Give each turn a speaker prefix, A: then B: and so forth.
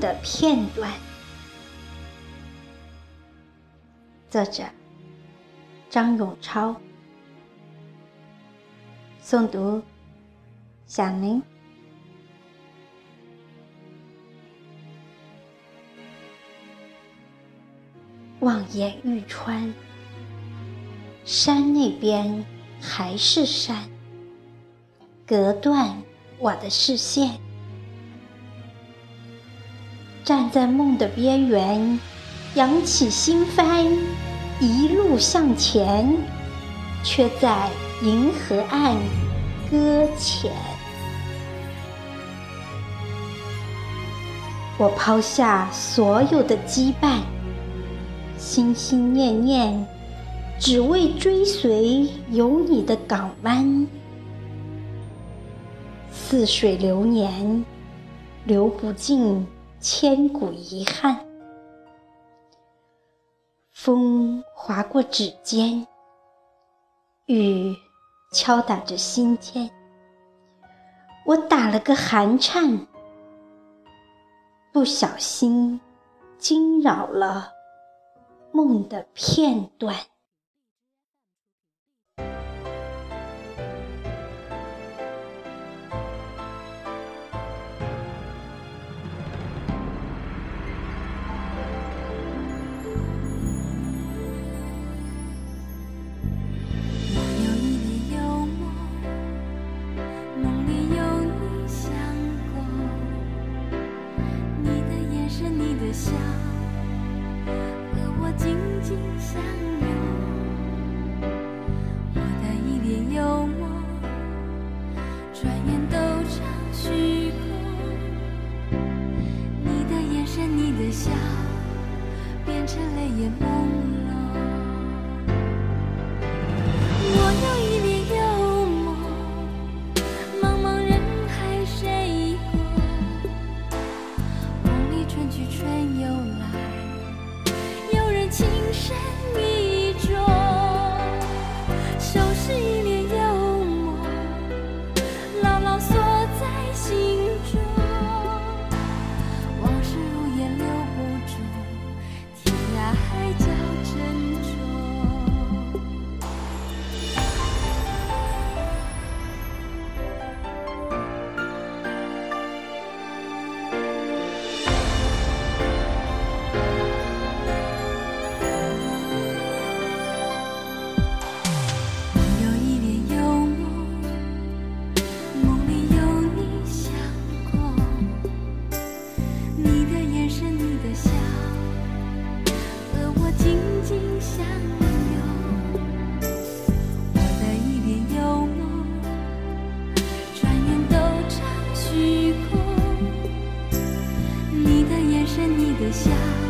A: 的片段。作者：张永超。诵读：小林。望眼欲穿，山那边还是山，隔断我的视线。站在梦的边缘，扬起心帆，一路向前，却在银河岸搁浅。我抛下所有的羁绊，心心念念，只为追随有你的港湾。似水流年，流不尽。千古遗憾，风划过指尖，雨敲打着心间，我打了个寒颤，不小心惊扰了梦的片段。
B: 笑和我紧紧相拥，我的一脸幽默，转眼都成虚空。你的眼神，你的笑，变成了眼眸。紧紧相拥我的一帘幽梦转眼都成虚空你的眼神你的笑。